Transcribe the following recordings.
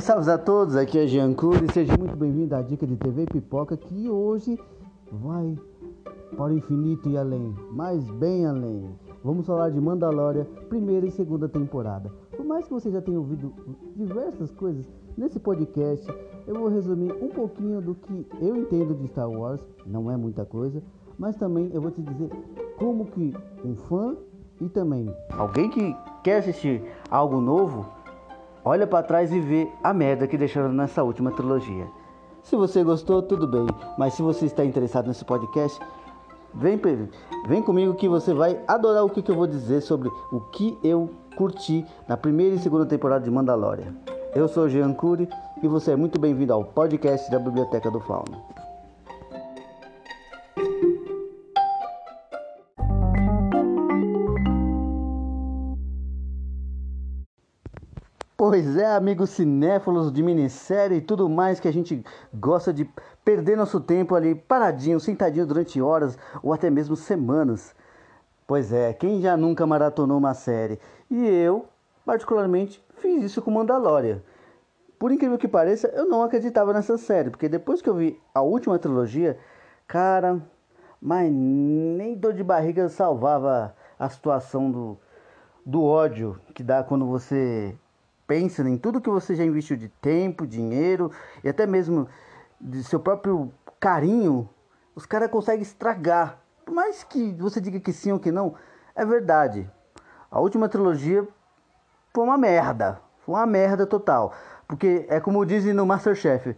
Salve, a todos, aqui é Jean Cury, seja muito bem-vindo à Dica de TV Pipoca que hoje vai para o infinito e além, mas bem além. Vamos falar de Mandalorian, primeira e segunda temporada. Por mais que você já tenha ouvido diversas coisas nesse podcast, eu vou resumir um pouquinho do que eu entendo de Star Wars, não é muita coisa, mas também eu vou te dizer como que um fã e também alguém que quer assistir algo novo olha para trás e vê a merda que deixaram nessa última trilogia. Se você gostou, tudo bem, mas se você está interessado nesse podcast, vem, vem comigo que você vai adorar o que eu vou dizer sobre o que eu curti na primeira e segunda temporada de Mandalorian. Eu sou Jean Cury e você é muito bem-vindo ao podcast da Biblioteca do Fauno. Pois é, amigos cinéfilos de minissérie e tudo mais que a gente gosta de perder nosso tempo ali paradinho, sentadinho durante horas ou até mesmo semanas. Pois é, quem já nunca maratonou uma série? E eu, particularmente, fiz isso com Mandalorian. Por incrível que pareça, eu não acreditava nessa série, porque depois que eu vi a última trilogia, cara, mas nem dor de barriga salvava a situação do, do ódio que dá quando você pensa em tudo que você já investiu de tempo, dinheiro e até mesmo de seu próprio carinho, os caras conseguem estragar. Por mais que você diga que sim ou que não, é verdade. A última trilogia foi uma merda. Foi uma merda total. Porque é como dizem no Masterchef: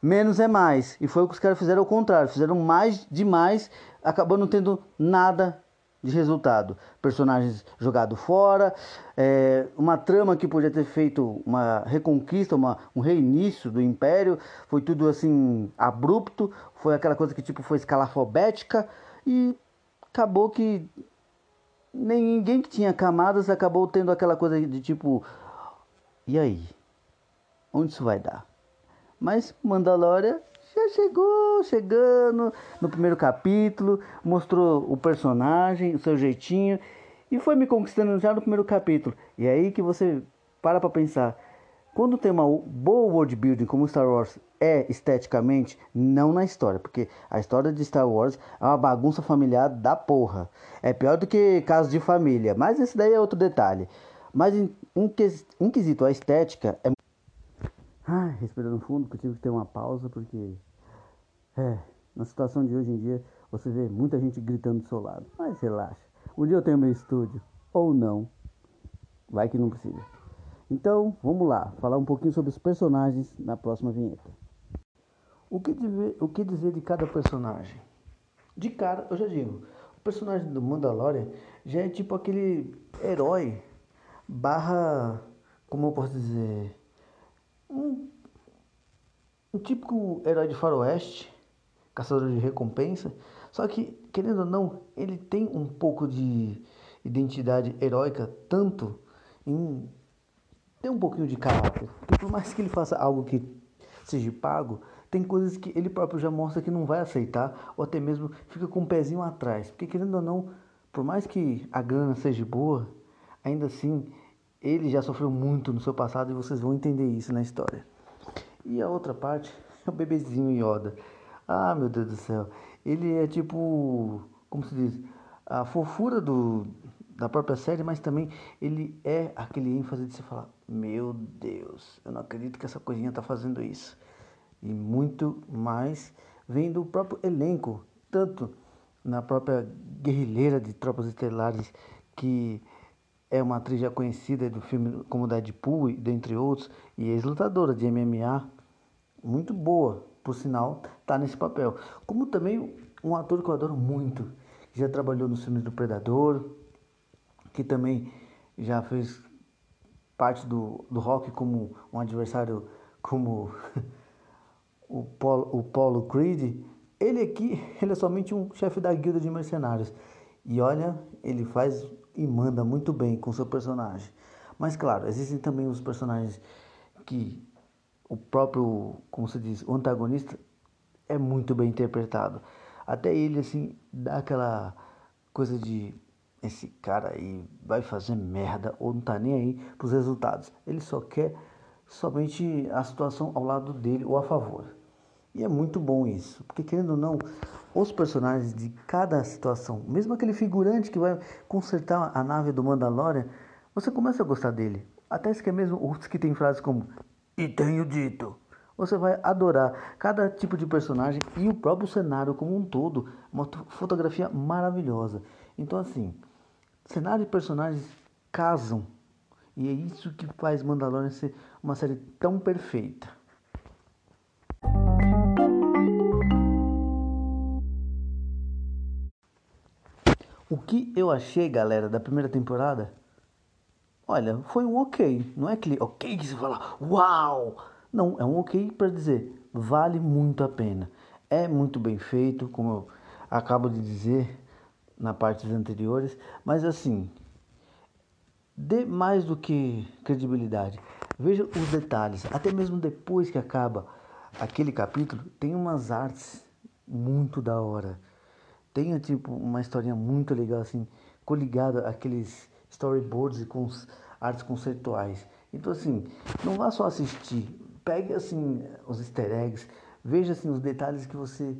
menos é mais. E foi o que os caras fizeram ao contrário. Fizeram mais demais, acabando não tendo nada de resultado. Personagens jogados fora, é, uma trama que podia ter feito uma reconquista, uma, um reinício do Império, foi tudo assim abrupto, foi aquela coisa que tipo foi escalafobética e acabou que ninguém que tinha camadas acabou tendo aquela coisa de tipo e aí? Onde isso vai dar? Mas Mandalorian já chegou chegando no primeiro capítulo, mostrou o personagem, o seu jeitinho e foi me conquistando já no primeiro capítulo. E é aí que você para para pensar, quando tem uma boa world building como Star Wars é esteticamente, não na história, porque a história de Star Wars é uma bagunça familiar da porra. É pior do que casos de família, mas esse daí é outro detalhe. Mas em, em, em quesito a estética é Ai, respirando fundo, que eu tive que ter uma pausa porque. É, na situação de hoje em dia, você vê muita gente gritando do seu lado. Mas relaxa. Um dia eu tenho meu estúdio. Ou não. Vai que não precisa. Então, vamos lá. Falar um pouquinho sobre os personagens na próxima vinheta. O que, dizer, o que dizer de cada personagem? De cara, eu já digo. O personagem do Mandalorian já é tipo aquele herói barra. Como eu posso dizer? Um, um típico herói de faroeste, caçador de recompensa, só que, querendo ou não, ele tem um pouco de identidade heróica, tanto em ter um pouquinho de caráter. E por mais que ele faça algo que seja pago, tem coisas que ele próprio já mostra que não vai aceitar, ou até mesmo fica com um pezinho atrás. Porque querendo ou não, por mais que a grana seja boa, ainda assim ele já sofreu muito no seu passado e vocês vão entender isso na história. E a outra parte é o bebezinho Yoda. Ah, meu Deus do céu. Ele é tipo, como se diz, a fofura do, da própria série, mas também ele é aquele ênfase de se falar: Meu Deus, eu não acredito que essa coisinha tá fazendo isso. E muito mais vem do próprio elenco, tanto na própria guerrilheira de Tropas Estelares que é uma atriz já conhecida do filme como Deadpool, dentre outros, e ex-lutadora de MMA, muito boa, por sinal, está nesse papel. Como também um ator que eu adoro muito, que já trabalhou nos filmes do Predador, que também já fez parte do, do rock como um adversário como o Paulo, o Paulo Creed. Ele aqui, ele é somente um chefe da guilda de mercenários. E olha, ele faz e manda muito bem com seu personagem. Mas claro, existem também os personagens que o próprio, como se diz, o antagonista é muito bem interpretado. Até ele assim dá aquela coisa de esse cara aí vai fazer merda ou não tá nem aí pros resultados. Ele só quer somente a situação ao lado dele ou a favor. E é muito bom isso, porque querendo ou não, os personagens de cada situação, mesmo aquele figurante que vai consertar a nave do Mandalorian, você começa a gostar dele. Até que é mesmo os que tem frases como e tenho dito. Você vai adorar cada tipo de personagem e o próprio cenário como um todo, uma fotografia maravilhosa. Então assim, cenário e personagens casam e é isso que faz Mandalorian ser uma série tão perfeita. O que eu achei, galera, da primeira temporada? Olha, foi um ok. Não é aquele ok que você fala, uau! Não, é um ok para dizer, vale muito a pena. É muito bem feito, como eu acabo de dizer na partes anteriores, mas assim, dê mais do que credibilidade. Veja os detalhes, até mesmo depois que acaba aquele capítulo, tem umas artes muito da hora. Tem tipo uma historinha muito legal assim, coligada àqueles storyboards e com artes conceituais. Então assim, não vá só assistir, pegue assim os easter eggs, veja assim os detalhes que você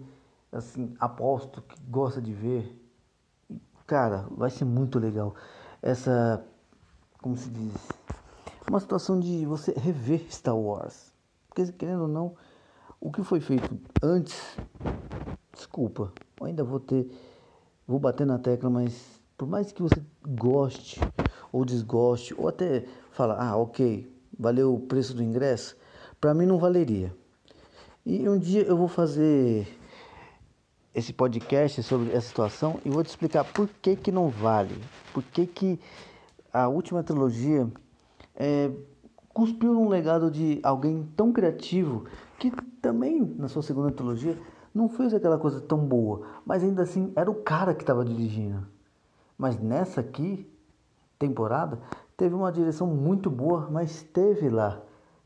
assim aposto que gosta de ver. Cara, vai ser muito legal essa como se diz, uma situação de você rever Star Wars. Porque, querendo ou não, o que foi feito antes, desculpa, ainda vou ter, vou bater na tecla, mas por mais que você goste ou desgoste, ou até fala, ah, ok, valeu o preço do ingresso, para mim não valeria. E um dia eu vou fazer esse podcast sobre essa situação e vou te explicar por que que não vale, por que que a última trilogia é, cuspiu num legado de alguém tão criativo que também na sua segunda trilogia não fez aquela coisa tão boa, mas ainda assim era o cara que estava dirigindo. Mas nessa aqui, temporada, teve uma direção muito boa, mas teve lá,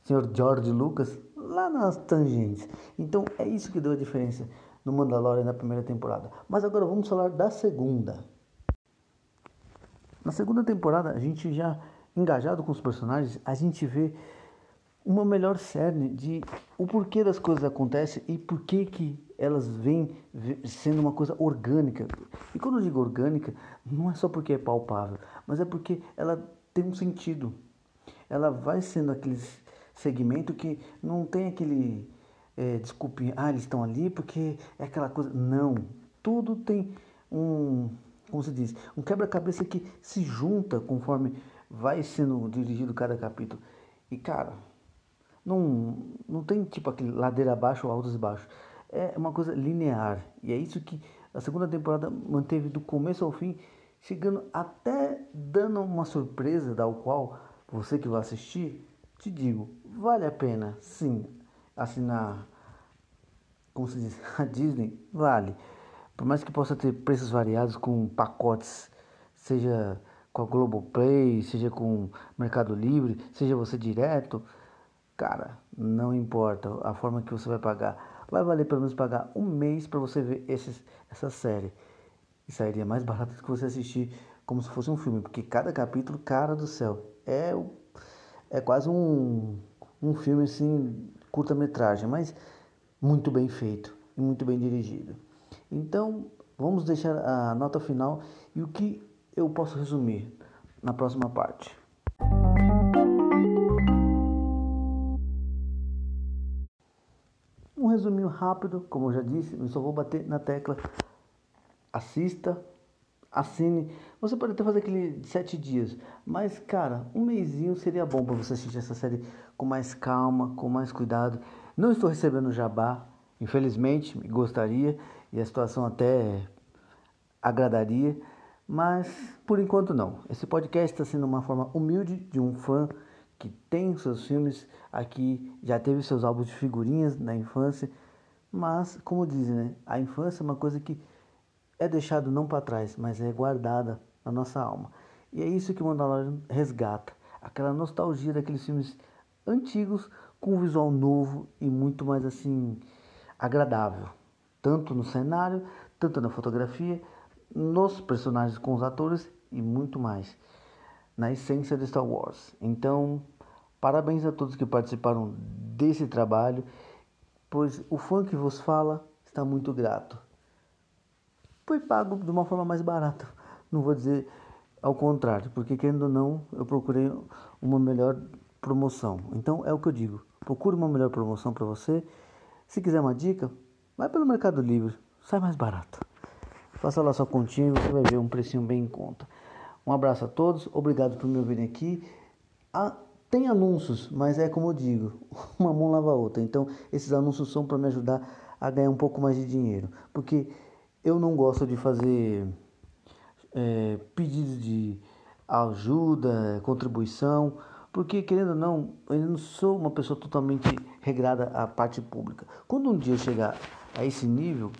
senhor George Lucas, lá nas tangentes. Então é isso que deu a diferença no Mandalorian na primeira temporada. Mas agora vamos falar da segunda. Na segunda temporada, a gente já engajado com os personagens, a gente vê uma melhor cerne de o porquê das coisas acontecem e por que que elas vêm sendo uma coisa orgânica. E quando eu digo orgânica, não é só porque é palpável, mas é porque ela tem um sentido. Ela vai sendo aquele segmento que não tem aquele é, desculpinha, ah, eles estão ali porque é aquela coisa. Não, tudo tem um, como se diz, um quebra-cabeça que se junta conforme vai sendo dirigido cada capítulo. E cara, não, não tem tipo aquele ladeira abaixo altos e baixos. É uma coisa linear. E é isso que a segunda temporada manteve do começo ao fim, chegando até dando uma surpresa, da qual você que vai assistir, te digo, vale a pena sim assinar, como se diz, a Disney, vale. Por mais que possa ter preços variados com pacotes, seja com a Globoplay, seja com Mercado Livre, seja você direto, cara, não importa a forma que você vai pagar. Vai valer pelo menos pagar um mês para você ver esses, essa série. E sairia mais barato do que você assistir como se fosse um filme, porque cada capítulo, cara do céu, é, é quase um, um filme assim, curta-metragem, mas muito bem feito e muito bem dirigido. Então, vamos deixar a nota final e o que eu posso resumir na próxima parte. Resuminho rápido, como eu já disse, eu só vou bater na tecla. Assista, assine. Você pode até fazer aquele sete dias, mas cara, um mêsinho seria bom para você assistir essa série com mais calma, com mais cuidado. Não estou recebendo jabá, infelizmente, gostaria e a situação até agradaria, mas por enquanto não. Esse podcast está sendo uma forma humilde de um fã que tem seus filmes aqui, já teve seus álbuns de figurinhas na infância, mas como dizem, né, a infância é uma coisa que é deixado não para trás, mas é guardada na nossa alma. E é isso que o Mandalorian resgata, aquela nostalgia daqueles filmes antigos com um visual novo e muito mais assim agradável tanto no cenário, tanto na fotografia, nos personagens com os atores e muito mais, na essência de Star Wars. Então, Parabéns a todos que participaram desse trabalho, pois o fã que vos fala está muito grato. Foi pago de uma forma mais barata, não vou dizer ao contrário, porque querendo ou não, eu procurei uma melhor promoção. Então é o que eu digo, procure uma melhor promoção para você. Se quiser uma dica, vai pelo Mercado Livre, sai mais barato. Faça lá sua continha e você vai ver um precinho bem em conta. Um abraço a todos, obrigado por me ouvirem aqui. Ah, tem anúncios, mas é como eu digo, uma mão lava a outra. Então, esses anúncios são para me ajudar a ganhar um pouco mais de dinheiro. Porque eu não gosto de fazer é, pedidos de ajuda, contribuição, porque querendo ou não, eu não sou uma pessoa totalmente regrada à parte pública. Quando um dia eu chegar a esse nível,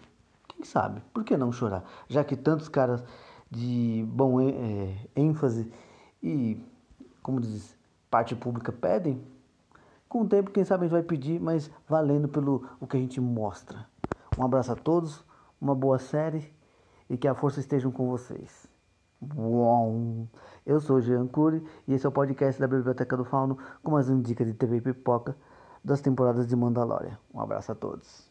quem sabe? Por que não chorar? Já que tantos caras de bom é, ênfase e, como diz, parte pública pedem, com o tempo, quem sabe a gente vai pedir, mas valendo pelo o que a gente mostra. Um abraço a todos, uma boa série e que a força esteja com vocês. Uau. Eu sou Jean Cury e esse é o podcast da Biblioteca do Fauno com mais um dica de TV pipoca das temporadas de Mandalorian. Um abraço a todos.